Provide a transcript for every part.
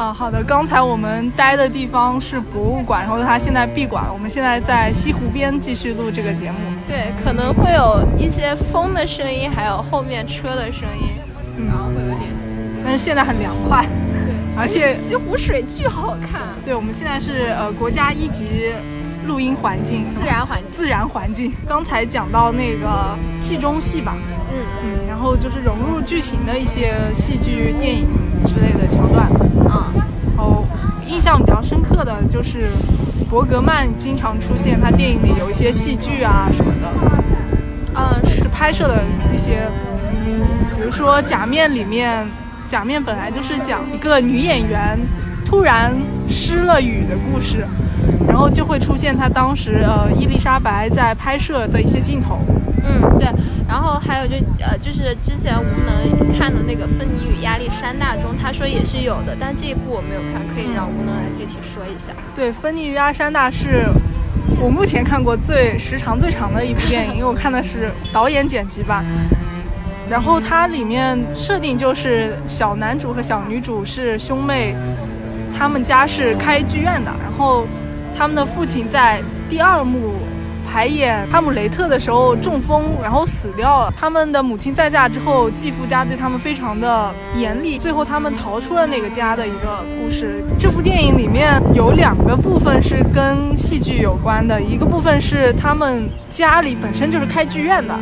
啊，好的。刚才我们待的地方是博物馆，然后它现在闭馆了。我们现在在西湖边继续录这个节目。对，可能会有一些风的声音，还有后面车的声音，然后会有点。但是现在很凉快。对，而且西湖水巨好看。对，我们现在是呃国家一级录音环境，自然环境，自然环境。刚才讲到那个戏中戏吧，嗯嗯，然后就是融入剧情的一些戏剧、电影之类印象比较深刻的就是伯格曼经常出现，他电影里有一些戏剧啊什么的，嗯，是拍摄的一些，比如说《假面》里面，《假面》本来就是讲一个女演员突然失了语的故事，然后就会出现她当时呃伊丽莎白在拍摄的一些镜头。对，然后还有就呃，就是之前无能看的那个《芬妮与亚历山大》中，他说也是有的，但这一部我没有看，可以让无能来具体说一下。对，《芬妮与亚历山大》是我目前看过最时长最长的一部电影，因为我看的是导演剪辑版。然后它里面设定就是小男主和小女主是兄妹，他们家是开剧院的，然后他们的父亲在第二幕。排演《哈姆雷特》的时候中风，然后死掉了。他们的母亲再嫁之后，继父家对他们非常的严厉，最后他们逃出了那个家的一个故事。这部电影里面有两个部分是跟戏剧有关的，一个部分是他们家里本身就是开剧院的，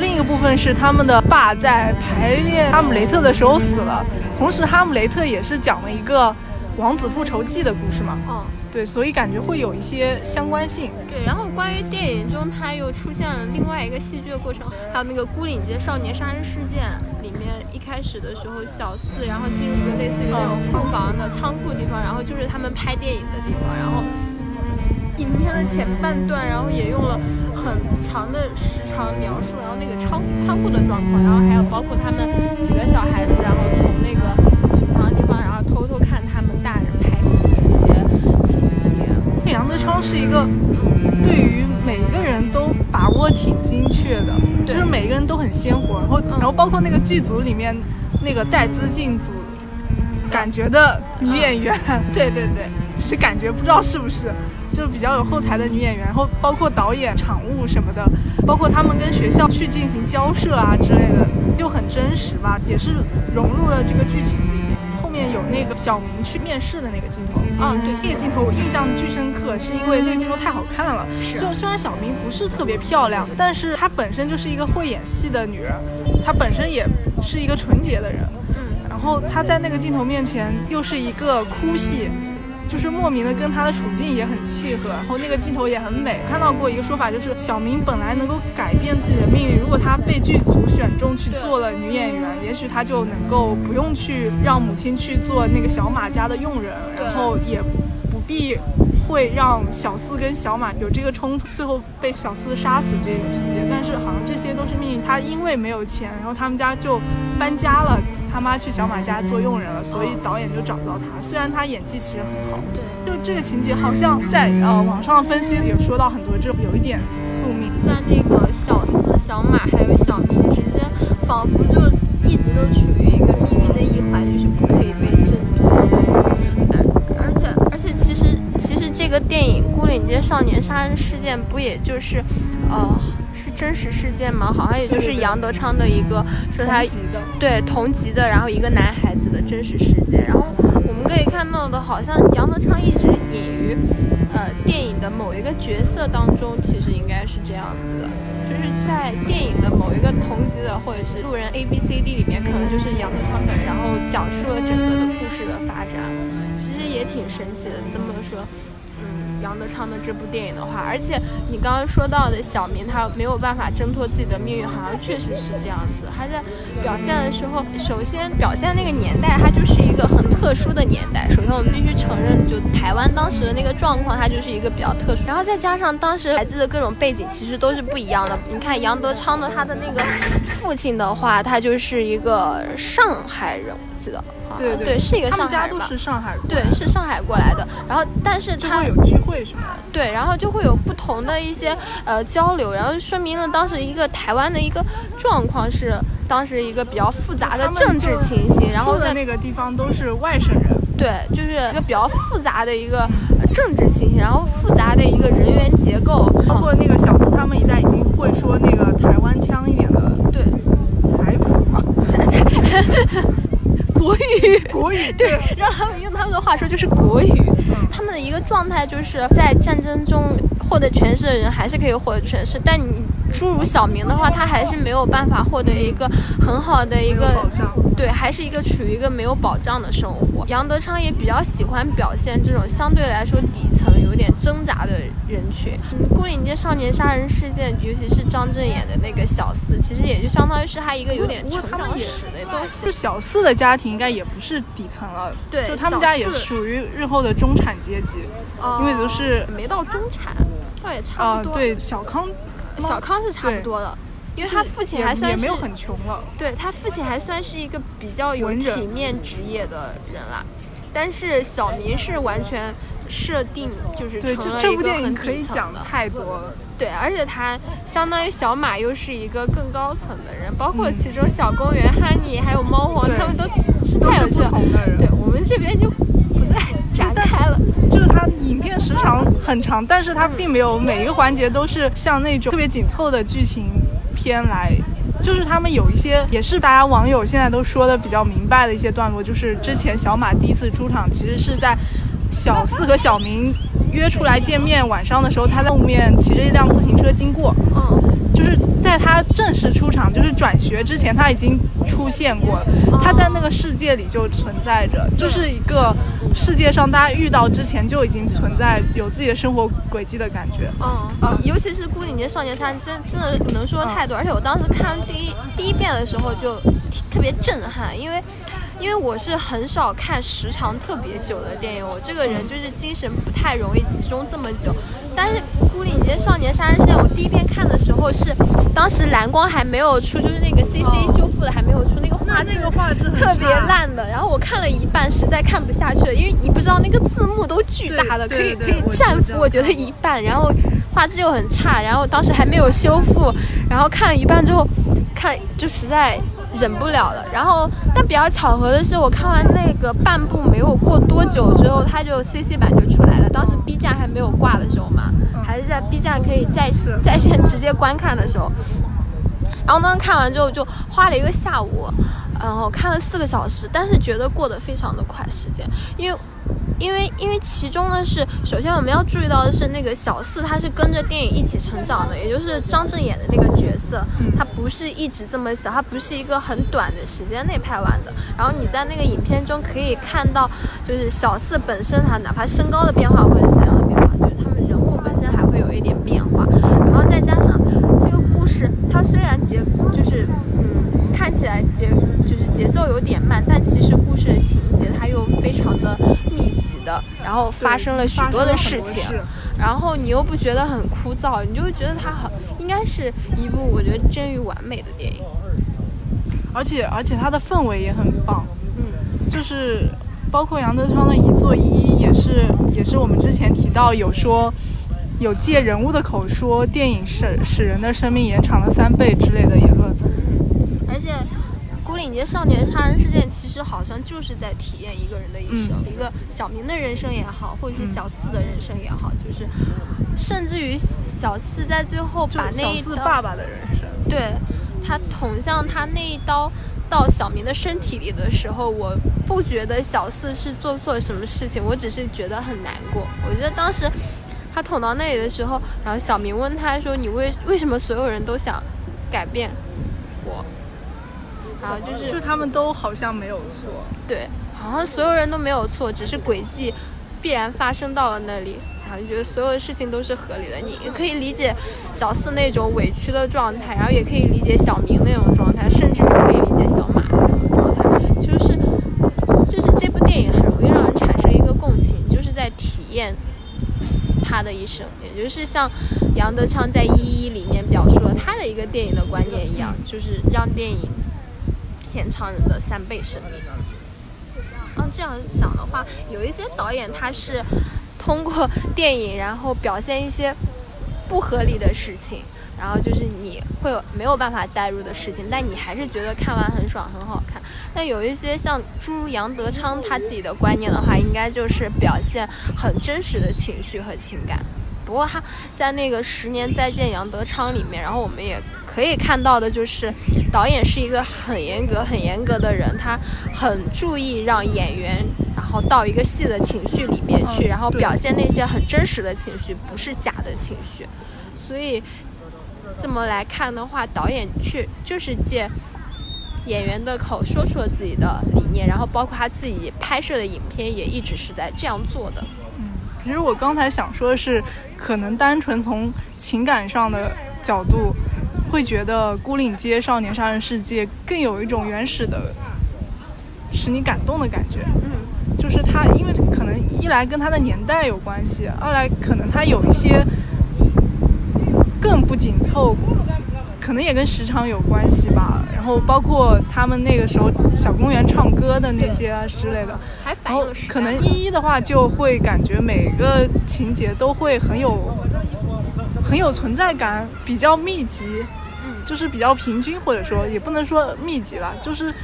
另一个部分是他们的爸在排练《哈姆雷特》的时候死了。同时，《哈姆雷特》也是讲了一个王子复仇记的故事嘛。嗯。对，所以感觉会有一些相关性。对，然后关于电影中，它又出现了另外一个戏剧的过程，还有那个《孤岭街少年杀人事件》里面，一开始的时候，小四然后进入一个类似于那种库房的仓库地方，然后就是他们拍电影的地方，然后影片的前半段，然后也用了很长的时长描述，然后那个仓仓库的状况，然后还有包括他们几个小孩子，然后从那个隐藏的地方，然后偷偷看他杨德昌是一个对于每一个人都把握挺精确的，就是每个人都很鲜活，然后然后包括那个剧组里面那个带资进组感觉的女演员，对对对，只是感觉不知道是不是，就是比较有后台的女演员，然后包括导演、场务什么的，包括他们跟学校去进行交涉啊之类的，又很真实吧，也是融入了这个剧情里面。有那个小明去面试的那个镜头。啊，对，那个镜头我印象巨深刻，是因为那个镜头太好看了。是，虽虽然小明不是特别漂亮，但是她本身就是一个会演戏的女人，她本身也是一个纯洁的人。嗯，然后她在那个镜头面前又是一个哭戏。就是莫名的跟他的处境也很契合，然后那个镜头也很美。看到过一个说法，就是小明本来能够改变自己的命运，如果他被剧组选中去做了女演员，也许他就能够不用去让母亲去做那个小马家的佣人，然后也不必会让小四跟小马有这个冲突，最后被小四杀死这个情节。但是好像这些都是命运，他因为没有钱，然后他们家就搬家了。他妈去小马家做佣人了，所以导演就找不到他。虽然他演技其实很好，对，就这个情节好像在呃网上分析里有说到很多，这有一点宿命。在那个小四、小马还有小明之间，仿佛就一直都处于一个命运的一环，就是不可以被挣脱。而且而且，其实其实这个电影《孤岭街少年杀人事件》不也就是，呃。真实事件吗？好像也就是杨德昌的一个说他对同级的，然后一个男孩子的真实事件。然后我们可以看到的，好像杨德昌一直隐于呃电影的某一个角色当中，其实应该是这样子的，就是在电影的某一个同级的或者是路人 A B C D 里面，可能就是杨德昌本人，然后讲述了整个的故事的发展，其实也挺神奇的。这么说。杨德昌的这部电影的话，而且你刚刚说到的小明他没有办法挣脱自己的命运，好像确实是这样子。他在表现的时候，首先表现那个年代，它就是一个很特殊的年代。首先我们必须承认，就台湾当时的那个状况，它就是一个比较特殊。然后再加上当时孩子的各种背景其实都是不一样的。你看杨德昌的他的那个父亲的话，他就是一个上海人，记得。对对，是一个上海人，他们家都是上海，对，是上海过来的。然后，但是他有聚会是吗？对，然后就会有不同的一些呃交流，然后说明了当时一个台湾的一个状况是当时一个比较复杂的政治情形。然后在那个地方都是外省人。对，就是一个比较复杂的一个呃政治情形，然后复杂的一个人员结构，包括那个小四他们一代已经会说那个台湾腔一点的对，台普嘛，国语。国语对，让他们用他们的话说就是国语。他们的一个状态就是在战争中获得权势的人还是可以获得权势，但你诸如小明的话，他还是没有办法获得一个很好的一个。对，还是一个处于一个没有保障的生活。杨德昌也比较喜欢表现这种相对来说底层有点挣扎的人群。嗯，牯岭街少年杀人事件，尤其是张震演的那个小四，其实也就相当于是他一个有点成长史的东西。就小四的家庭应该也不是底层了，对就他们家也属于日后的中产阶级因为都是哦没到中产，倒也差啊、不多。对，小康小康是差不多的，因为他父亲还算是也也没有很穷了，对他父亲还算是一个比较有体面职业的人啦，但是小明是完全设定就是对，成这这部了一个很电影可以底层的，讲太多了。对，而且他相当于小马又是一个更高层的人，包括嗯其中小公园、哈尼还有猫王，他们都是太有趣了。同的人，对我们这边就不再 展开了。就是它影片时长很长，但是它并没有每一个环节都是像那种特别紧凑的剧情片来。就是他们有一些也是大家网友现在都说的比较明白的一些段落，就是之前小马第一次出场，其实是在小四和小明约出来见面，晚上的时候他在后面骑着一辆自行车经过，嗯，就是在他正式出场，就是转学之前，他已经出现过了。他在那个世界里就存在着，就是一个世界上大家遇到之前就已经存在，有自己的生活轨迹的感觉。嗯，尤其是《孤岭街少年他》，真真的能说太多。而且我当时看第一第一遍的时候就特别震撼，因为因为我是很少看时长特别久的电影，我这个人就是精神不太容易集中这么久。但是《孤岭街少年杀人事件》，我第一遍看的时候是当时蓝光还没有出，就是那个 CC 修复的还没有出，那个画质特别烂的。然后我看了一半，实在看不下去了，因为你不知道那个字幕都巨大的，可以可以占知道幅我觉得一半，然后画质又很差，然后当时还没有修复，然后看了一半之后，看就实在忍不了了。然后但比较巧合的是，我看完那个半部没有过多久之后，它就 CC 版就出来了。当时 B 站还没有挂的时候嘛，还是在 B 站可以在是 在线直接观看的时候。然后当时看完之后就花了一个下午，然后看了四个小时，但是觉得过得非常的快时间，因为。因为因为其中呢是，首先我们要注意到的是，那个小四他是跟着电影一起成长的，也就是张震演的那个角色，它不是一直这么小，它不是一个很短的时间内拍完的。然后你在那个影片中可以看到，就是小四本身他哪怕身高的变化或者怎样的变化，就是他们人物本身还会有一点变化，然后再加上这个故事，它虽然节就是嗯看起来节就是节奏有点慢，但其实故事的情节它又非常的密集的，然后发生了许多的事情，然后你又不觉得很枯燥，你就会觉得它很应该是一部我觉得臻于完美的电影。而且而且它的氛围也很棒，嗯，就是包括杨德昌的《一座一一》也是也是我们之前提到有说有借人物的口说电影使使人的生命延长了三倍之类的言论。而且。牯岭街少年杀人事件其实好像就是在体验一个人的一生，嗯一个小明的人生也好，或者是小四的人生也好，就是甚至于小四在最后把那一刀爸爸的人生，对他捅向他那一刀到小明的身体里的时候，我不觉得小四是做错了什么事情，我只是觉得很难过。我觉得当时他捅到那里的时候，然后小明问他说：“你为为什么所有人都想改变我？”然后就是就他们都好像没有错。对，好像所有人都没有错，只是轨迹必然发生到了那里，然后就觉得所有的事情都是合理的。你可以理解小四那种委屈的状态，然后也可以理解小明那种状态，甚至于可以理解小马的那种状态。就是就是这部电影很容易让人产生一个共情，就是在体验他的一生，也就是像杨德昌在《一一》里面表述了他的一个电影的观点一样，就是让电影天长人的三倍生命。嗯，这样想的话，有一些导演他是通过电影，然后表现一些不合理的事情，然后就是你会有没有办法代入的事情，但你还是觉得看完很爽，很好看。但有一些像诸如杨德昌他自己的观念的话，应该就是表现很真实的情绪和情感。不过他在那个《十年再见杨德昌》里面，然后我们也可以看到的就是导演是一个很严格、很严格的人，他很注意让演员然后到一个戏的情绪里面去，然后表现那些很真实的情绪，不是假的情绪。所以这么来看的话，导演去就是借。演员的口说出了自己的理念，然后包括他自己拍摄的影片也一直是在这样做的。嗯，其实我刚才想说的是，可能单纯从情感上的角度，会觉得《孤岭街少年杀人事件》更有一种原始的，使你感动的感觉。嗯，就是他，因为可能一来跟他的年代有关系，二来可能他有一些更不紧凑。可能也跟时长有关系吧，然后包括他们那个时候小公园唱歌的那些之类的，然后可能一一的话就会感觉每个情节都会很有很有存在感，比较密集，嗯，就是比较平均，或者说也不能说密集了，就是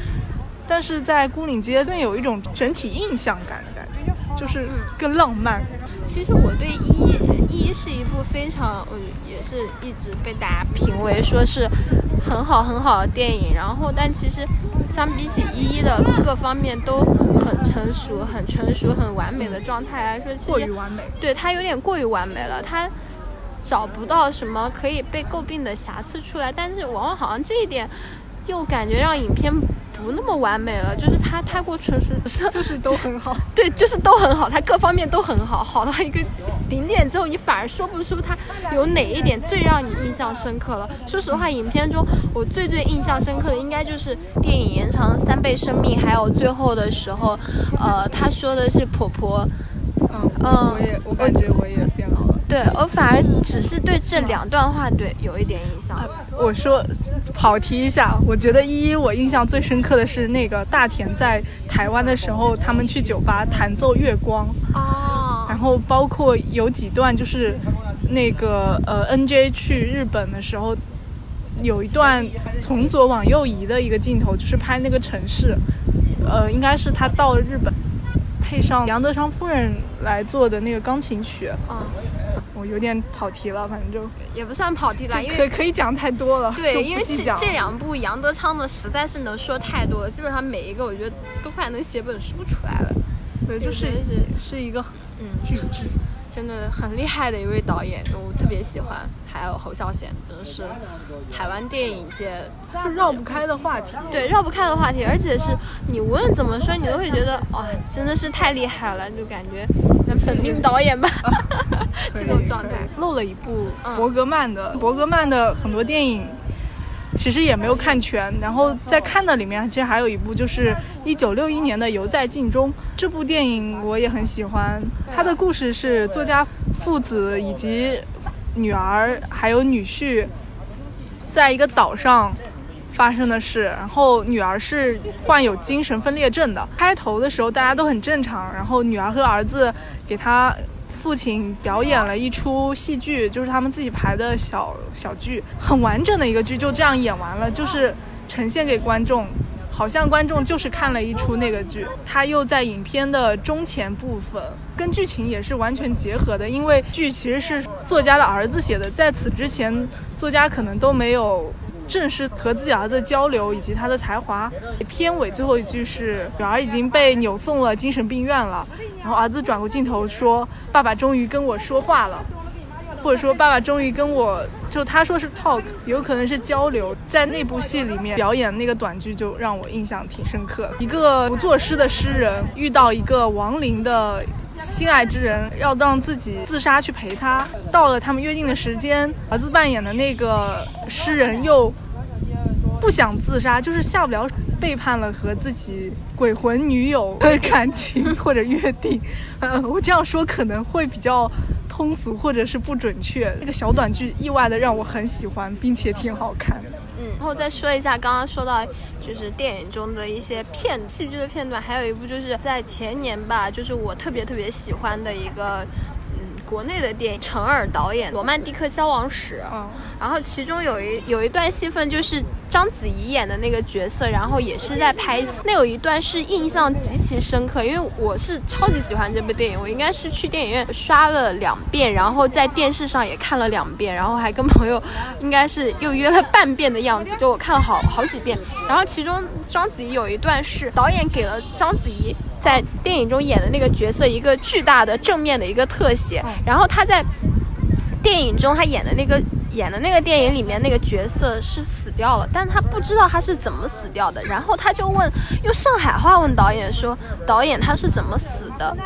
但是在孤岭街更有一种整体印象感的感觉，就是更浪漫。其实我对一一是一部非常，也是一直被大家评为说是很好很好的电影。然后，但其实相比起一一的各方面都很成熟、很成熟、很完美的状态来说，其实过于完美。对它有点过于完美了，它找不到什么可以被诟病的瑕疵出来。但是往往好像这一点又感觉让影片。不那么完美了，就是他太过成熟，就是都很好。对，就是都很好，他各方面都很好，好到一个顶点之后，你反而说不出他有哪一点最让你印象深刻了。说实话，影片中我最最印象深刻的应该就是电影延长三倍生命，还有最后的时候，呃，他说的是婆婆。嗯嗯，我也我感觉我也。对我反而只是对这两段话对有一点印象。我说跑题一下，我觉得一一我印象最深刻的是那个大田在台湾的时候，他们去酒吧弹奏《月光》哦，然后包括有几段就是那个呃 N J 去日本的时候，有一段从左往右移的一个镜头，就是拍那个城市，呃，应该是他到了日本。配上杨德昌夫人来做的那个钢琴曲，嗯，我有点跑题了，反正就也不算跑题了，因为可可以讲太多了。对，因为这这两部杨德昌的实在是能说太多了，基本上每一个我觉得都快能写本书出来了。对，就是是一个嗯巨制。真的很厉害的一位导演，我特别喜欢。还有侯孝贤，真的是台湾电影界就绕不开的话题。对，绕不开的话题，而且是你无论怎么说，你都会觉得哇，真的是太厉害了，就感觉 本命导演吧，这种状态。漏了一部伯格曼的，伯格曼的很多电影。其实也没有看全，然后在看的里面，其实还有一部就是一九六一年的《犹在镜中》这部电影，我也很喜欢。它的故事是作家父子以及女儿还有女婿，在一个岛上发生的事。然后女儿是患有精神分裂症的。开头的时候大家都很正常，然后女儿和儿子给他。父亲表演了一出戏剧，就是他们自己排的小小剧，很完整的一个剧，就这样演完了，就是呈现给观众，好像观众就是看了一出那个剧。他又在影片的中前部分跟剧情也是完全结合的，因为剧其实是作家的儿子写的，在此之前作家可能都没有。正是和自己儿子交流以及他的才华。片尾最后一句是女儿已经被扭送了精神病院了，然后儿子转过镜头说：“爸爸终于跟我说话了，或者说爸爸终于跟我就他说是 talk，有可能是交流。”在那部戏里面表演那个短剧就让我印象挺深刻。一个不作诗的诗人遇到一个亡灵的。心爱之人要让自己自杀去陪他，到了他们约定的时间，儿子扮演的那个诗人又不想自杀，就是下不了，背叛了和自己鬼魂女友的感情或者约定。呃，我这样说可能会比较通俗或者是不准确。那个小短剧意外的让我很喜欢，并且挺好看。然后再说一下，刚刚说到就是电影中的一些片戏剧的片段，还有一部就是在前年吧，就是我特别特别喜欢的一个国内的电影，陈尔导演《罗曼蒂克消亡史》，嗯，然后其中有一有一段戏份就是章子怡演的那个角色，然后也是在拍戏，那有一段是印象极其深刻，因为我是超级喜欢这部电影，我应该是去电影院刷了两遍，然后在电视上也看了两遍，然后还跟朋友应该是又约了半遍的样子，就我看了好好几遍。然后其中章子怡有一段是导演给了章子怡在电影中演的那个角色一个巨大的正面的一个特写，然后他在电影中他演的那个演的那个电影里面那个角色是死掉了，但他不知道他是怎么死掉的，然后他就问用上海话问导演说导演他是怎么死的，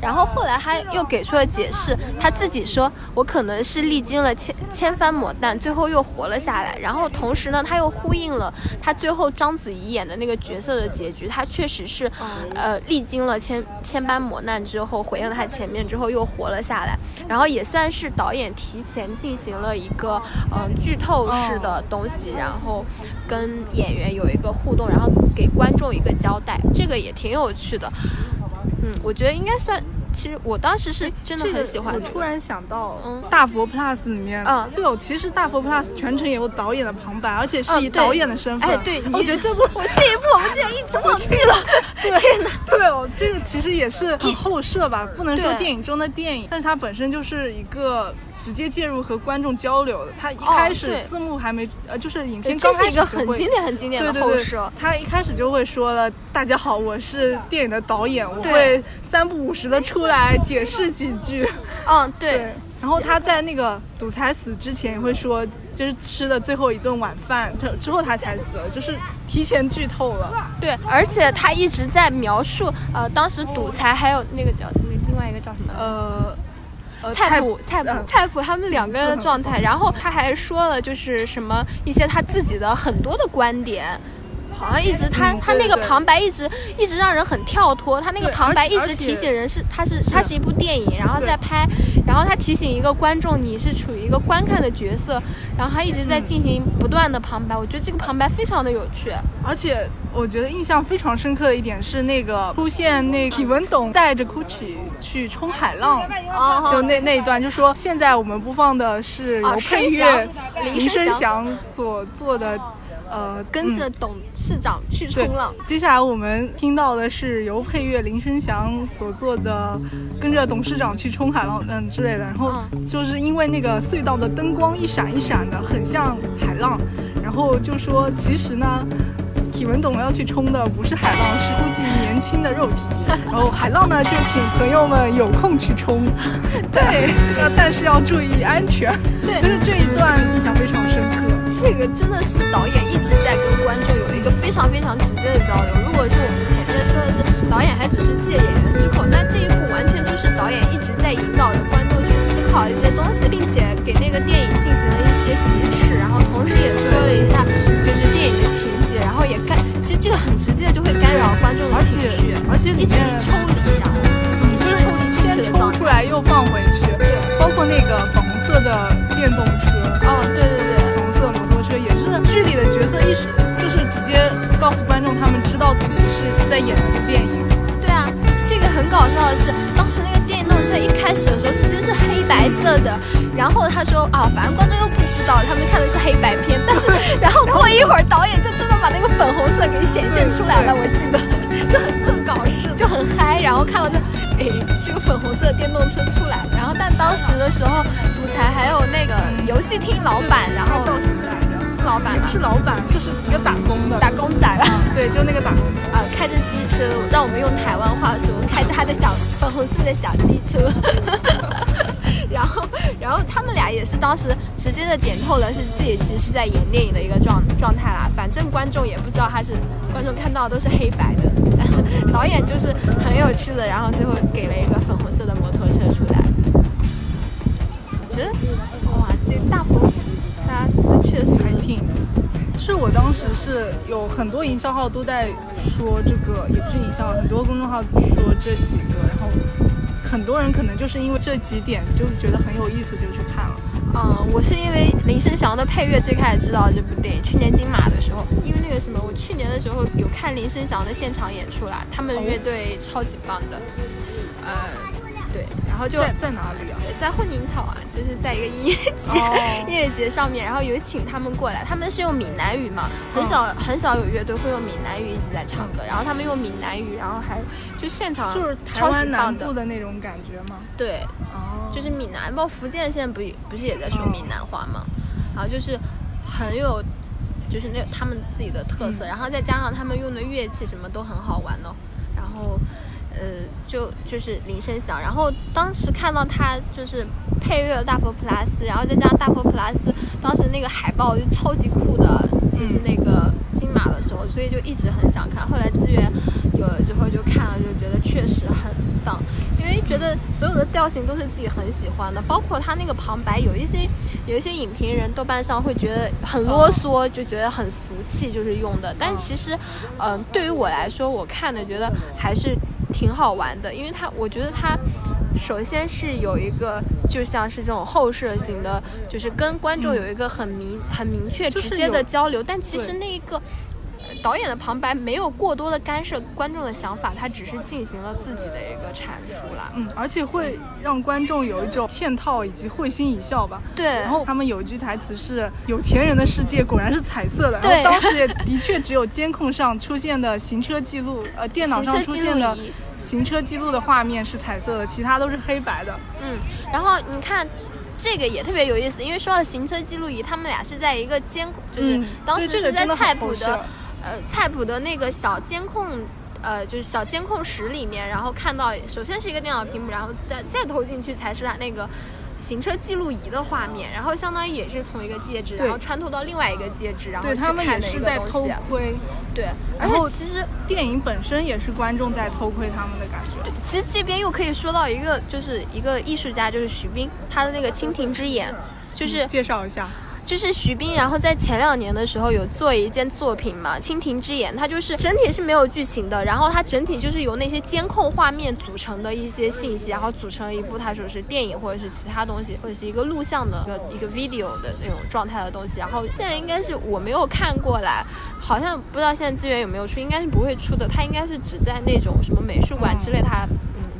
然后后来他又给出了解释，他自己说我可能是历经了千千番磨难，最后又活了下来，然后同时呢他又呼应了他最后章子怡演的那个角色的结局，他确实是呃历经了千千般磨难之后回应了他前面之后又活了下来，然后也算是导演提前进行了一个嗯剧透式的东西，然后跟演员有一个互动，然后给观众一个交代，这个也挺有趣的。嗯，我觉得应该算，其实我当时是真的很喜欢、这个。我突然想到，嗯。大佛 Plus 里面，嗯。对哦，其实大佛 Plus 全程也有导演的旁白，而且是以导演的身份。哎，对，我觉得这部我这一部我们竟然一直忘记了，对 天哪！对哦，这个其实也是很后设吧，不能说电影中的电影，但是它本身就是一个直接介入和观众交流的。他一哦开始字幕还没，呃，就是影片刚开是一个很会经典、很经典的对对对后设。，他一开始就会说了：“大家好，我是电影的导演，我会三不五时的出来解释几句。”嗯，对对，然后他在那个赌财死之前也会说，就是吃的最后一顿晚饭，之之后他才死了，就是提前剧透了。对，而且他一直在描述，呃，当时赌财还有那个叫那另外一个叫什么？呃，呃菜谱、菜谱、嗯。菜谱，他们两个人的状态，然后他还说了，就是什么一些他自己的很多的观点，好像一直他、嗯他那个旁白一直一直让人很跳脱，他那个旁白一直提醒人是他是他是一部电影，然后对再拍，然后他提醒一个观众你是处于一个观看的角色，然后他一直在进行不断的旁白，我觉得这个旁白非常的有趣。而且我觉得印象非常深刻的一点是那个出现那体文董带着 Gucci 去冲海浪。哦就那那一段，就说现在我们播放的是由啊配乐林林声祥所做的，呃，跟着嗯董事长去冲浪，，接下来我们听到的是由配乐林声祥所做的《跟着董事长去冲海浪》嗯之类的，然后嗯就是因为那个隧道的灯光一闪一闪的，很像海浪，然后就说其实呢。体文董要去冲的不是海浪，是估计年轻的肉体。然后海浪呢，就请朋友们有空去冲。对。那但是要注意安全。对就是这一段印象非常深刻。这个真的是导演一直在跟观众有一个非常非常直接的交流。如果是我们前面说的是导演还只是借演员之口，那这一部完全就是导演一直在引导着观众去思考一些东西，并且给那个电影进行了一些启齿，然后同时也说了一下就是电影的情节，然后也干，其实这个很直接的就会干扰观众的情绪，而且你一直抽离，然后就是抽离进先去的状态。出来又放回去，对，包括那个粉红色的电动车，哦，对对对。粉红色的摩托车也是剧里的角色一直，就是直接告诉观众他们知道自己是在演一部电影。很搞笑的是，当时那个电动车一开始的时候其实是黑白色的，然后他说啊，反正观众又不知道，他们看的是黑白片，但是 然后过一会儿导演就真的把那个粉红色给显现出来了，我记得。就很恶搞式，就很嗨，然后看到就哎这个粉红色电动车出来，然后但当时的时候，赌财还有那个游戏厅老板，然后不是老板，就是一个打工的。打工仔吧。对，就那个打工。啊，开着机车，让我们用台湾话说，开着他的小粉红色的小机车，然后，然后他们俩也是当时直接的点透了，是自己其实是在演电影的一个状状态啦。反正观众也不知道他是，观众看到的都是黑白的，导演就是很有趣的，然后最后给了一个粉红色的摩托车出来。我觉得，哇，这大确实还挺，是我当时是有很多营销号都在说这个，也不是营销号，很多公众号说这几个，然后很多人可能就是因为这几点就觉得很有意思就去看了。嗯，我是因为林生祥的配乐最开始知道这部电影，去年金马的时候，因为那个什么，我去年的时候有看林生祥的现场演出啦，他们乐队超级棒的，呃，后就在在哪里啊？在混凝草啊，就是在一个音乐节、哦 音乐节上面，然后有请他们过来，他们是用闽南语嘛，很少、很少有乐队会用闽南语一直在唱歌，然后他们用闽南语，然后还就现场就是台超湾南部的那种感觉吗？对，哦，就是闽南，包括福建现在不不是也在说闽南话嘛，然后就是很有。就是那他们自己的特色，嗯然后再加上他们用的乐器什么都很好玩哦，然后呃就就是铃声响，然后当时看到他就是配乐大佛普拉斯，然后再加上大佛普拉斯当时那个海报就超级酷的，就是那个金马的时候，所以就一直很想看。后来资源有了之后就看了，就觉得确实很棒，因为觉得所有的调性都是自己很喜欢的，包括他那个旁白，有一些有一些影评人豆瓣上会觉得很啰嗦，就觉得很俗气，就是用的。但其实，嗯、对于我来说，我看的觉得还是挺好玩的，因为他我觉得他。首先是有一个，就像是这种后设型的，就是跟观众有一个很明、很明确、就是直接的交流。但其实那一个呃导演的旁白没有过多的干涉观众的想法，他只是进行了自己的一个阐述啦。嗯，而且会让观众有一种嵌套以及会心一笑吧。对，然后他们有一句台词是“有钱人的世界果然是彩色的”，然对后当时也的确只有监控上出现的行车记录，呃，电脑上出现的仪行车记录的画面是彩色的，其他都是黑白的。嗯，然后你看。这个也特别有意思，因为说到行车记录仪，他们俩是在一个监，就是嗯当时是在菜谱的呃，菜谱的那个小监控，呃，就是小监控室里面，然后看到首先是一个电脑屏幕，然后再再投进去才是它那个行车记录仪的画面，然后相当于也是从一个介质，然后穿透到另外一个介质，然后他们也看的一是在偷个东西。窥，对，而且其实电影本身也是观众在偷窥他们的感觉。其实这边又可以说到一个，就是一个艺术家，就是徐冰，他的那个《蜻蜓之眼》，就是介绍一下，就是徐冰，然后在前两年的时候有做一件作品嘛，《蜻蜓之眼》，它就是整体是没有剧情的，然后它整体就是由那些监控画面组成的一些信息，然后组成了一部他说是电影或者是其他东西，或者是一个录像的一个一个 video 的那种状态的东西。然后现在应该是我没有看过来，好像不知道现在资源有没有出，应该是不会出的，它应该是只在那种什么美术馆之类它。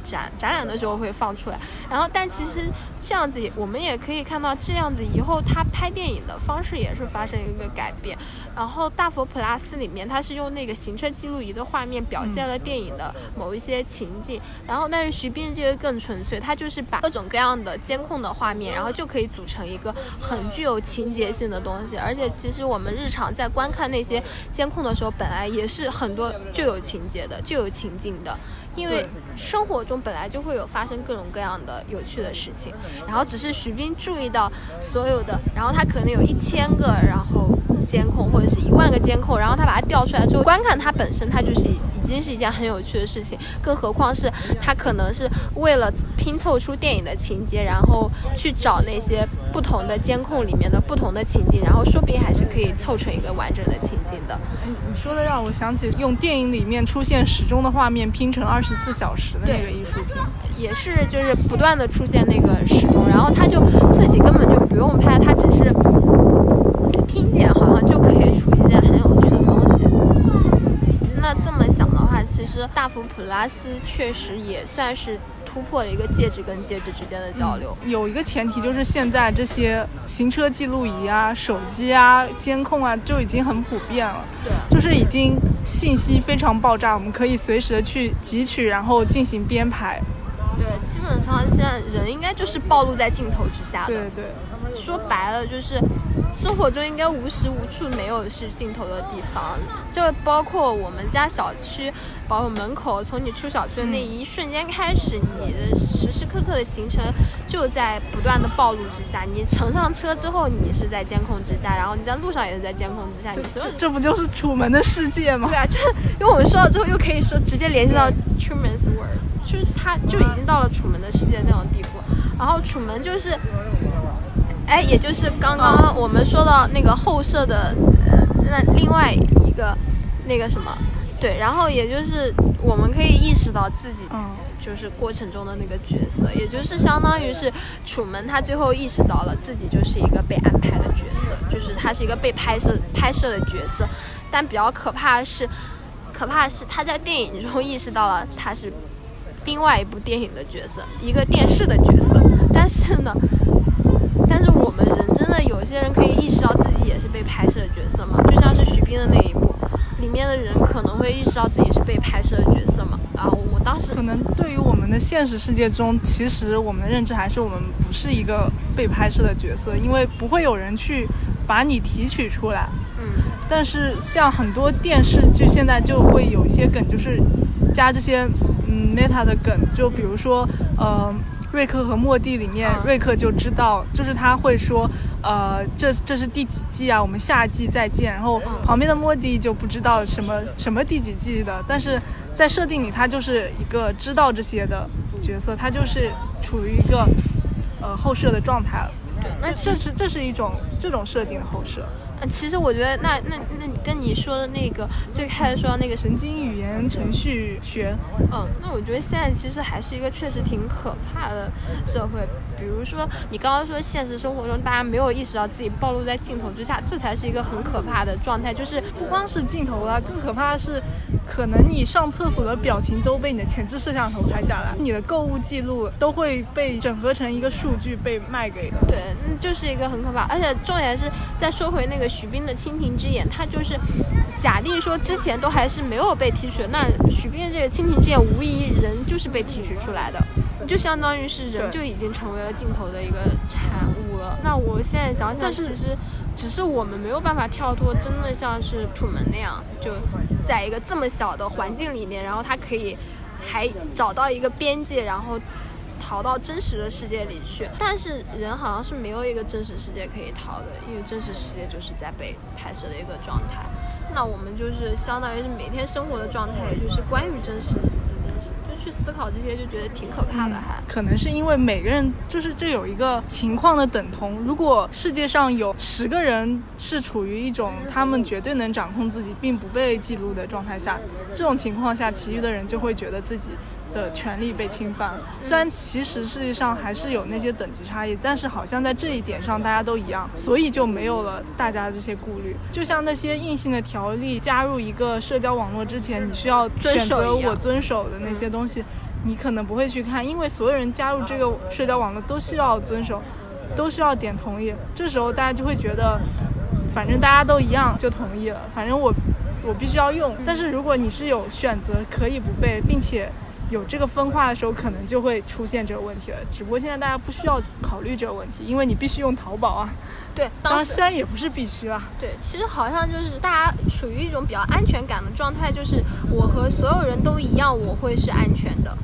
展展览的时候会放出来，然后但其实这样子我们也可以看到，这样子以后他拍电影的方式也是发生一个改变。然后大佛 Plus 里面，它是用那个行车记录仪的画面表现了电影的某一些情境，然后但是徐冰这个更纯粹，它就是把各种各样的监控的画面，然后就可以组成一个很具有情节性的东西。而且其实我们日常在观看那些监控的时候，本来也是很多就有情节的，就有情境的。因为生活中本来就会有发生各种各样的有趣的事情，然后只是徐冰注意到所有的，然后他可能有一千个，然后监控或者是一万个监控，然后他把它调出来之后，观看它本身，它就是已经是一件很有趣的事情，更何况是他可能是为了拼凑出电影的情节，然后去找那些不同的监控里面的不同的情景，然后说不定还是可以凑成一个完整的情景的。哎你说的让我想起用电影里面出现时钟的画面拼成二十四小时的那个艺术品。也是就是不断的出现那个时钟，然后他就自己根本就不用拍，他只是就可以出一件很有趣的东西。那这么想的话，其实大佛普拉斯确实也算是突破了一个介质跟介质之间的交流。有一个前提就是现在这些行车记录仪啊、手机啊、监控啊就已经很普遍了，对，就是已经信息非常爆炸，我们可以随时的去汲取，然后进行编排。对，基本上现在人应该就是暴露在镜头之下的。对对，说白了就是，生活中应该无时无处没有是镜头的地方，就包括我们家小区，包括门口，从你出小区的那一瞬间开始，你的时时刻刻的行程就在不断的暴露之下。你乘上车之后，你是在监控之下，然后你在路上也是在监控之下，这这这不就是楚门的世界吗对？啊，就是因为我们说到之后，又可以说直接联系到 Truman's World，就是他就已经到了楚门的世界那种地步。然后楚门就是，哎，也就是刚刚我们说到那个后设的，呃，那另外一个那个什么，对，然后也就是我们可以意识到自己嗯，就是过程中的那个角色，也就是相当于是楚门他最后意识到了自己就是一个被安排的角色，就是他是一个被拍摄拍摄的角色，但比较可怕的是，可怕的是他在电影中意识到了他是另外一部电影的角色，一个电视的角色。但是呢，有些人可以意识到自己也是被拍摄的角色嘛？就像是徐冰的那一部，里面的人可能会意识到自己是被拍摄的角色嘛？啊，我当时可能对于我们的现实世界中，其实我们的认知还是我们不是一个被拍摄的角色，因为不会有人去把你提取出来。嗯，但是像很多电视剧现在就会有一些梗，就是加这些嗯 meta 的梗，就比如说呃。瑞克和莫蒂里面，嗯瑞克就知道，就是他会说，呃，这这是第几季啊？我们下季再见。然后嗯旁边的莫蒂就不知道什么什么第几季的，但是在设定里，他就是一个知道这些的角色，他就是处于一个呃后设的状态了。对，那这是这是一种这种设定的后设，嗯其实我觉得那那那跟你说的那个最开始说的那个，神经语言程序学。嗯，那我觉得现在其实还是一个确实挺可怕的社会。比如说你刚刚说现实生活中大家没有意识到自己暴露在镜头之下，这才是一个很可怕的状态。就是不光是镜头啦，更可怕的是，可能你上厕所的表情都被你的前置摄像头拍下来，你的购物记录都会被整合成一个数据被卖给对，那，就是一个很可怕，而且重点是再说回那个徐冰的蜻蜓之眼，他就是假定说之前都还是没有被提取，那徐冰的这个蜻蜓之眼无疑人就是被提取出来的，就相当于是人就已经成为了镜头的一个产物了。那我现在想想，但是其实只是我们没有办法跳脱，真的像是楚门那样，就在一个这么小的环境里面，然后他可以还找到一个边界，然后逃到真实的世界里去。但是人好像是没有一个真实世界可以逃的，因为真实世界就是在被拍摄的一个状态。那我们就是相当于是每天生活的状态，就是关于真实，去思考这些，就觉得挺可怕的还。可能是因为每个人就是这有一个情况的等同。如果世界上有十个人是处于一种他们绝对能掌控自己并不被记录的状态下，这种情况下，其余的人就会觉得自己的权利被侵犯。虽然其实世界上还是有那些等级差异，但是好像在这一点上大家都一样，所以就没有了大家的这些顾虑。就像那些硬性的条例，加入一个社交网络之前，你需要遵选择守我遵守的那些东西。你可能不会去看，因为所有人加入这个社交网络都需要遵守，都需要点同意。这时候大家就会觉得，反正大家都一样就同意了，反正我我必须要用。但是如果你是有选择可以不背，并且有这个分化的时候，可能就会出现这个问题了。只不过现在大家不需要考虑这个问题，因为你必须用淘宝啊。对，当然，虽然也不是必须啦。对，其实好像就是大家处于一种比较安全感的状态，就是我和所有人都一样，我会是安全的，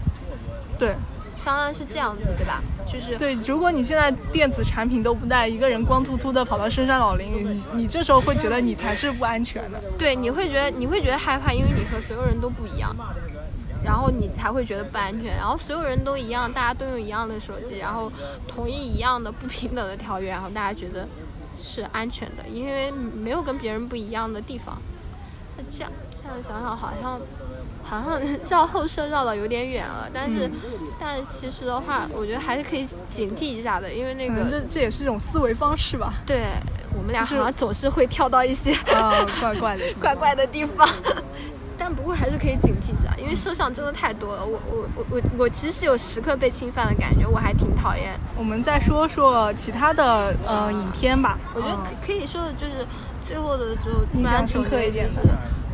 对相当于是这样子，对吧？就是对，如果你现在电子产品都不带，一个人光秃秃的跑到深山老林里，你你这时候会觉得你才是不安全的。对，你会觉得你会觉得害怕，因为你和所有人都不一样，然后你才会觉得不安全。然后所有人都一样，大家都用一样的手机，然后同意一样的不平等的条约，然后大家觉得是安全的，因为没有跟别人不一样的地方。那这样这样想想，好像好像绕后设绕的有点远了，但是、但是其实的话，我觉得还是可以警惕一下的，因为那个这这也是一种思维方式吧。对我们俩好像总是会跳到一些。啊，怪怪的，怪怪的地方。但不过还是可以警惕一下，因为摄像真的太多了。我我我我我其实是有时刻被侵犯的感觉，我还挺讨厌。我们再说说其他的呃影片吧。我觉得嗯可可以说的就是最后的时候，印象突然深刻一点的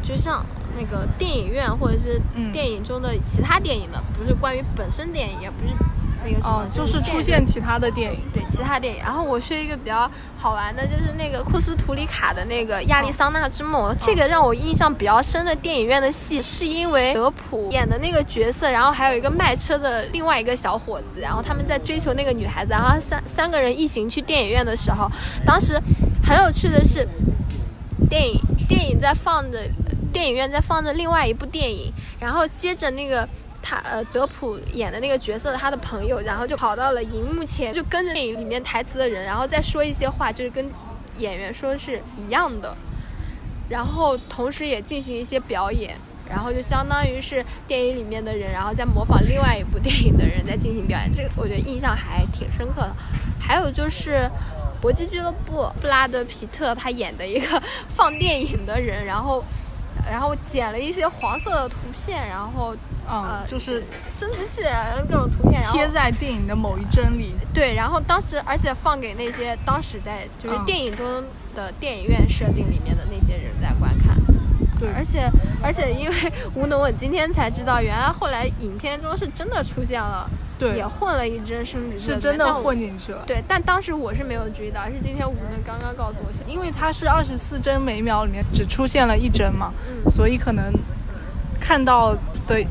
就像那个电影院或者是嗯电影中的其他电影的，不是关于本身电影，也不是那个什么，哦，就是出现其他的电影。对其他电影。然后我说一个比较好玩的，就是那个库斯图里卡的那个《亚利桑那之梦》，这个让我印象比较深的电影院的戏，是因为德普演的那个角色，然后还有一个卖车的另外一个小伙子，然后他们在追求那个女孩子，然后三三个人一行去电影院的时候，当时很有趣的是，电影电影在放着，电影院在放着另外一部电影，然后接着那个。他呃，德普演的那个角色，他的朋友，然后就跑到了荧幕前，就跟着电影里面台词的人，然后再说一些话，就是跟演员说是一样的，然后同时也进行一些表演，然后就相当于是电影里面的人，然后在模仿另外一部电影的人在进行表演，这个我觉得印象还挺深刻的。还有就是《搏击俱乐部》，布拉德皮特他演的一个 放电影的人，然后然后剪了一些黄色的图片，然后嗯呃，就是生殖器各种图片，然后贴在电影的某一帧里。对，然后当时而且放给那些当时在就是嗯电影中的电影院设定里面的那些人在观看。对而且而且因为吴侬，我今天才知道，原来后来影片中是真的出现了，对也，混了一帧生殖是真的混进去了。对，但当时我是没有注意到，是今天吴能刚刚告诉我是。因为它是二十四帧每秒里面只出现了一帧嘛，嗯所以可能看到的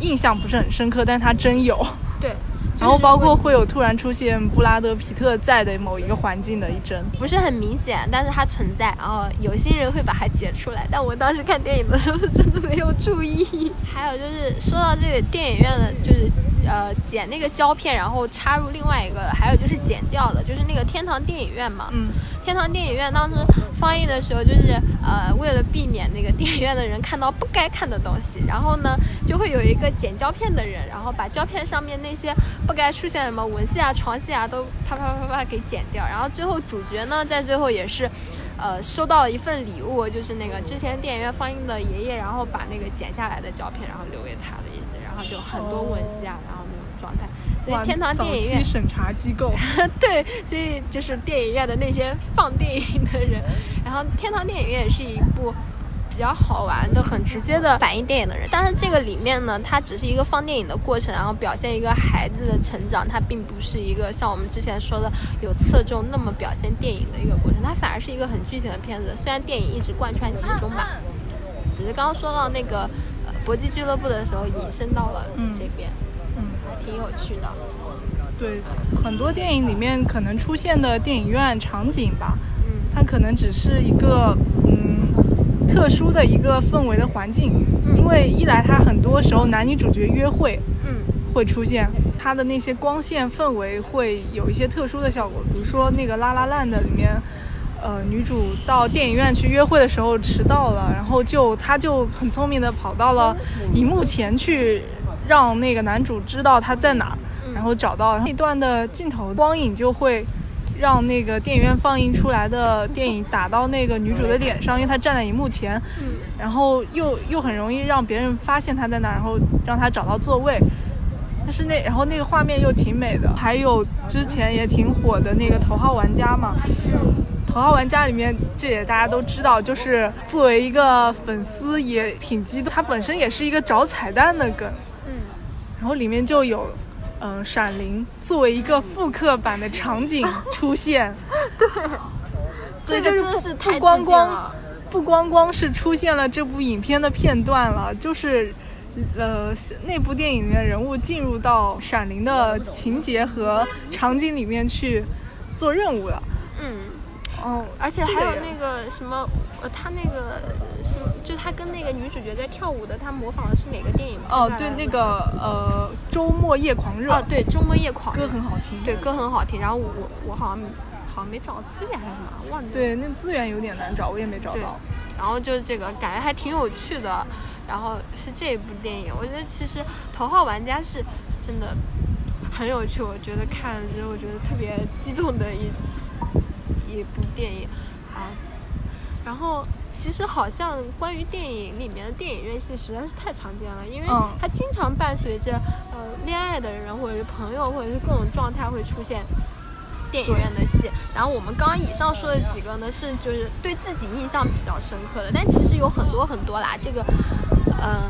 印象不是很深刻，但它真有。对，然后包括会有突然出现布拉德皮特在的某一个环境的一帧。不是很明显，但是它存在，然后有些人会把它截出来。但我当时看电影的时候是 真的没有注意。还有就是说到这个电影院的，就是呃剪那个胶片，然后插入另外一个，还有就是剪掉的，就是那个天堂电影院嘛。嗯，天堂电影院当时放映的时候，就是呃为了避免那个电影院的人看到不该看的东西，然后呢就会有一个剪胶片的人，然后把胶片上面那些不该出现什么文戏啊、床戏啊都啪啪啪啪给剪掉，然后最后主角呢在最后也是。呃，收到了一份礼物，就是那个之前电影院放映的爷爷，然后把那个剪下来的胶片，然后留给他的就很多吻戏啊，然后那种状态。所以天堂电影院审查机构。对，所以就是电影院的那些放电影的人，然后天堂电影院也是一部比较好玩的、很直接的反映电影的人。但是这个里面呢，它只是一个放电影的过程，然后表现一个孩子的成长，它并不是一个像我们之前说的有侧重那么表现电影的一个过程，它反而是一个很剧情的片子。虽然电影一直贯穿其中吧，只是刚刚说到那个呃搏击俱乐部的时候，引申到了嗯这边，嗯，还挺有趣的。对，很多电影里面可能出现的电影院场景吧，嗯它可能只是一个嗯特殊的一个氛围的环境，嗯因为一来它很多时候男女主角约会嗯会出现，它的那些光线氛围会有一些特殊的效果，比如说那个《拉拉烂》的里面。呃，女主到电影院去约会的时候迟到了，然后就她就很聪明的跑到了荧幕前去，让那个男主知道她在哪儿，然后找到那段的镜头光影就会让那个电影院放映出来的电影打到那个女主的脸上，因为她站在荧幕前，嗯。然后又又很容易让别人发现她在哪儿，然后让她找到座位。但是那然后那个画面又挺美的，还有之前也挺火的那个《头号玩家》嘛，《头号玩家》里面这也大家都知道，就是作为一个粉丝也挺激动，它本身也是一个找彩蛋的梗，嗯。然后里面就有，嗯、呃，闪灵作为一个复刻版的场景 出现，这个就是不真的是太不光光不光光是出现了这部影片的片段了，就是，呃，那部电影里面人物进入到闪灵的情节和场景里面去做任务了。嗯，哦，而且还有那个什么，呃，他那个呃什么，就他跟那个女主角在跳舞的，他模仿的是哪个电影？哦，对，那个呃，周末夜狂热，哦，对，周末夜狂热歌很好听。对，歌很好听。然后我我好像好像没找资源还是什么，忘记了。对，那资源有点难找，我也没找到。然后就是这个感觉还挺有趣的，然后是这一部电影，我觉得其实《头号玩家》是真的很有趣，我觉得看了之后我觉得特别激动的一一部电影啊。然后其实好像关于电影里面的电影院戏实在是太常见了，因为嗯它经常伴随着呃恋爱的人或者是朋友或者是各种状态会出现。电影院的戏，然后我们刚刚以上说的几个呢，是就是对自己印象比较深刻的，但其实有很多很多啦，这个，嗯、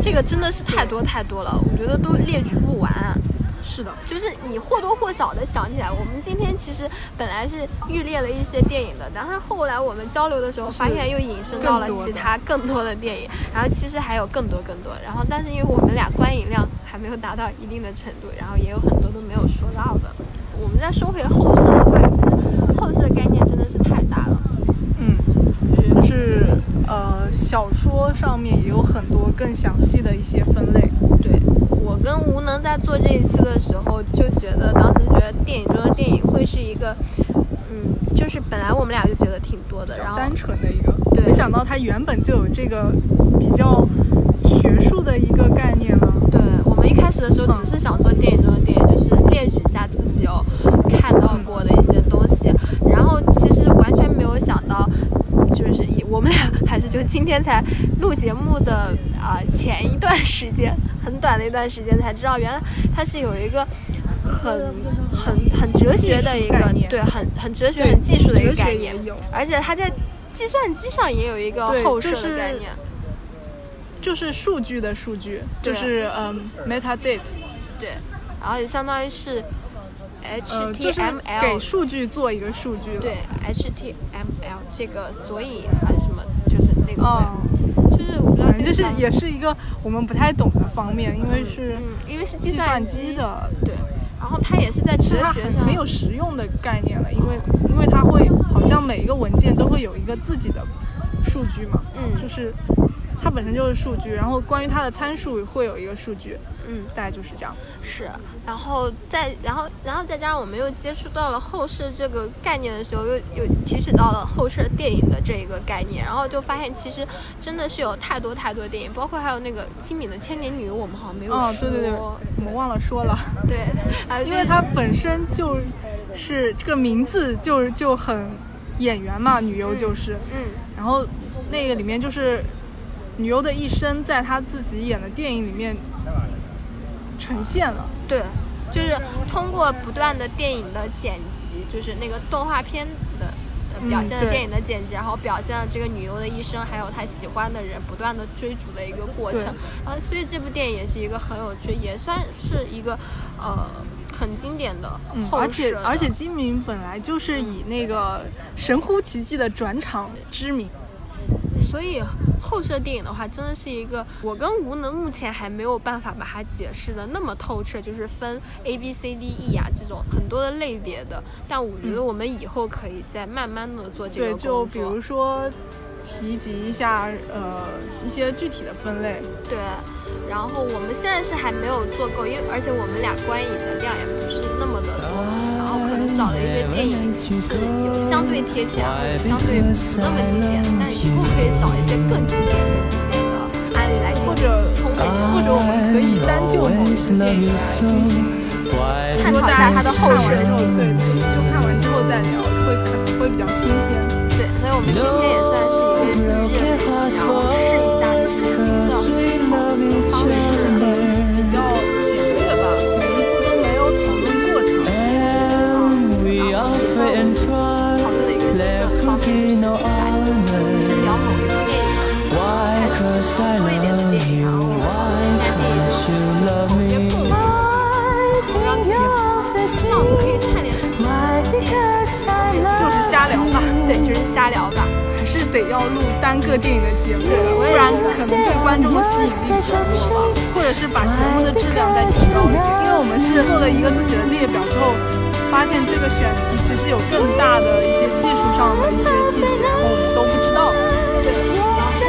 这个真的是太多太多了，我觉得都列举不完。是的，就是你或多或少的想起来，我们今天其实本来是预列了一些电影的，但是后来我们交流的时候发现又引申到了其他更多的电影，然后其实还有更多更多，然后但是因为我们俩观影量还没有达到一定的程度，然后也有很多都没有说到的。我们再说回后世的话，其实后世的概念真的是太大了，嗯，就是就是呃，小说上面也有很多更详细的一些分类。对我跟吴能在做这一期的时候，就觉得当时觉得电影中的电影会是一个，嗯，就是本来我们俩就觉得挺多的，然后单纯的一个，对没想到它原本就有这个比较学术的一个概念了。对我们一开始的时候只是想做电影中的电影，就是列举一下自己有看到过的一些东西，然后其实完全没有想到，就是以我们俩还是就今天才录节目的啊、前一段时间，很短的一段时间才知道，原来它是有一个很很很哲学的一个对，很很哲学、很技术的一个概念，而且它在计算机上也有一个对后设的概念。就是数据的数据，就是嗯 metadata，对，然后也相当于是呃，就是给 HTML，、数据做一个数据了。对 HTML 这个，所以还是什么，就是那个，哦，就是也是一个我们不太懂的方面，因为是嗯，因为是计计算机机的，对，然后它也是在哲学上。很很有实用的概念了，因为因为它会好像每一个文件都会有一个自己的数据嘛，嗯。就是它本身就是数据，然后关于它的参数会有一个数据，嗯大概就是这样。是，然后再然后然后再加上我们又接触到了后设这个概念的时候，又又提取到了后设电影的这一个概念，然后就发现其实真的是有太多太多电影，包括还有那个金敏的《千年女优》，我们好像没有哦，说，对对对，我们忘了说了，对，还有因为它本身就是这个名字就就很演员嘛，女优就是，嗯然后那个里面就是女优的一生，在她自己演的电影里面呈现了。对，就是通过不断的电影的剪辑，就是那个动画片的。表现了电影的剪辑，然后表现了这个女优的一生，还有她喜欢的人不断的追逐的一个过程对。然后，所以这部电影也是一个很有趣，也算是一个呃很经典的而且而且金明本来就是以那个神乎其技的转场知名。所以后设电影的话，真的是一个我跟吴能目前还没有办法把它解释的那么透彻，就是分 A B C D E 啊这种很多的类别的。但我觉得我们以后可以再慢慢的做这个对，工作。就比如说提及一下呃一些具体的分类。对，然后我们现在是还没有做够，因为而且我们俩观影的量也不是那么的多，找了一些电影是有相对贴切，或者相对不那么经典的，但以后可以找一些更经典的经典的案例来进行或者充或者我们可以单就某一部电影来进行探讨一下它的后设看完之后性。对，就看完之后再聊，会可能会比较新鲜。对，所以我们今天也算是一个日练习，然后试对，就是瞎聊吧。还是得要录单个电影的节目，不然可能对观众的吸引力比较弱吧，或者是把节目的质量再提高一点。因为我们是做了一个自己的列表之后，发现这个选题其实有更大的一些技术上的一些细节，然后我们都不知道。对，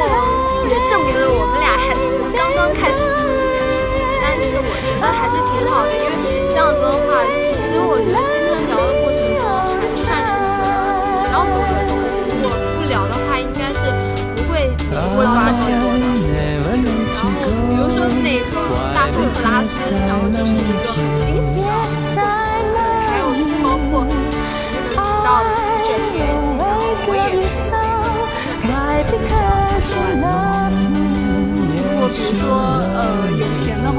然后也证明了我们俩还是刚刚开始做这件事情，但是我觉得还是挺好的，因为这样子的话，其实我觉得今天聊的聊的话，应该是不会联系到这么多的。然后比如说那个大佛普拉斯，然后就是一个很惊喜的故事，还有包括我们提到的死者偏激，然后我也是那个新的感觉，说如果比如说呃有闲的话，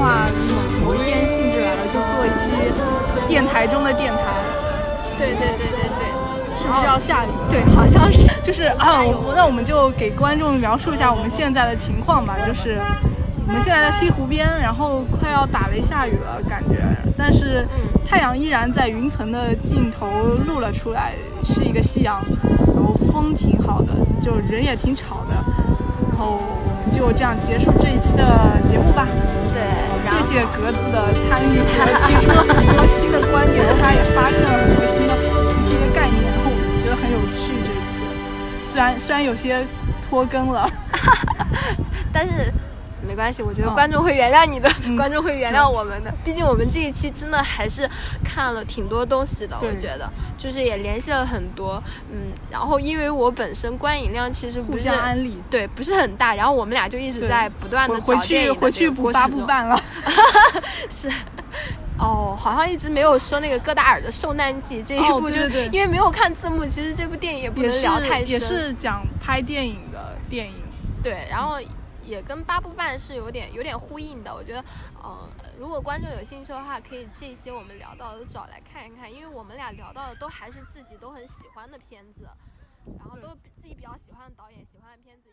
某一天兴致来了，就做一期电台中的电台，对对对，是不是要下雨？对，好像是。就是啊，那我们就给观众描述一下我们现在的情况吧。就是我们现在在西湖边，然后快要打雷下雨了，感觉，但是太阳依然在云层的尽头露了出来，是一个夕阳，然后风挺好的，就人也挺吵的。然后我们就这样结束这一期的节目吧。对，谢谢格子的参与我提出了很多新的观点，他也发现了很多然虽然有些拖更了，但是没关系，我觉得嗯。观众会原谅你的，嗯。观众会原谅我们的。毕竟我们这一期真的还是看了挺多东西的，我觉得。就是也联系了很多，嗯，然后因为我本身观影量其实不是安利。对不是很大，然后我们俩就一直在不断的回回去回去补八部半了。是，哦，好像一直没有说那个戈达尔的《受难记》这一哦部，就因为没有看字幕，其实这部电影也不能聊太深。是也是讲拍电影的电影。对，然后也跟八部半是有点有点呼应的。我觉得，嗯、如果观众有兴趣的话，可以这些我们聊到的都找来看一看，因为我们俩聊到的都还是自己都很喜欢的片子，然后都对自己比较喜欢的导演、喜欢的片子，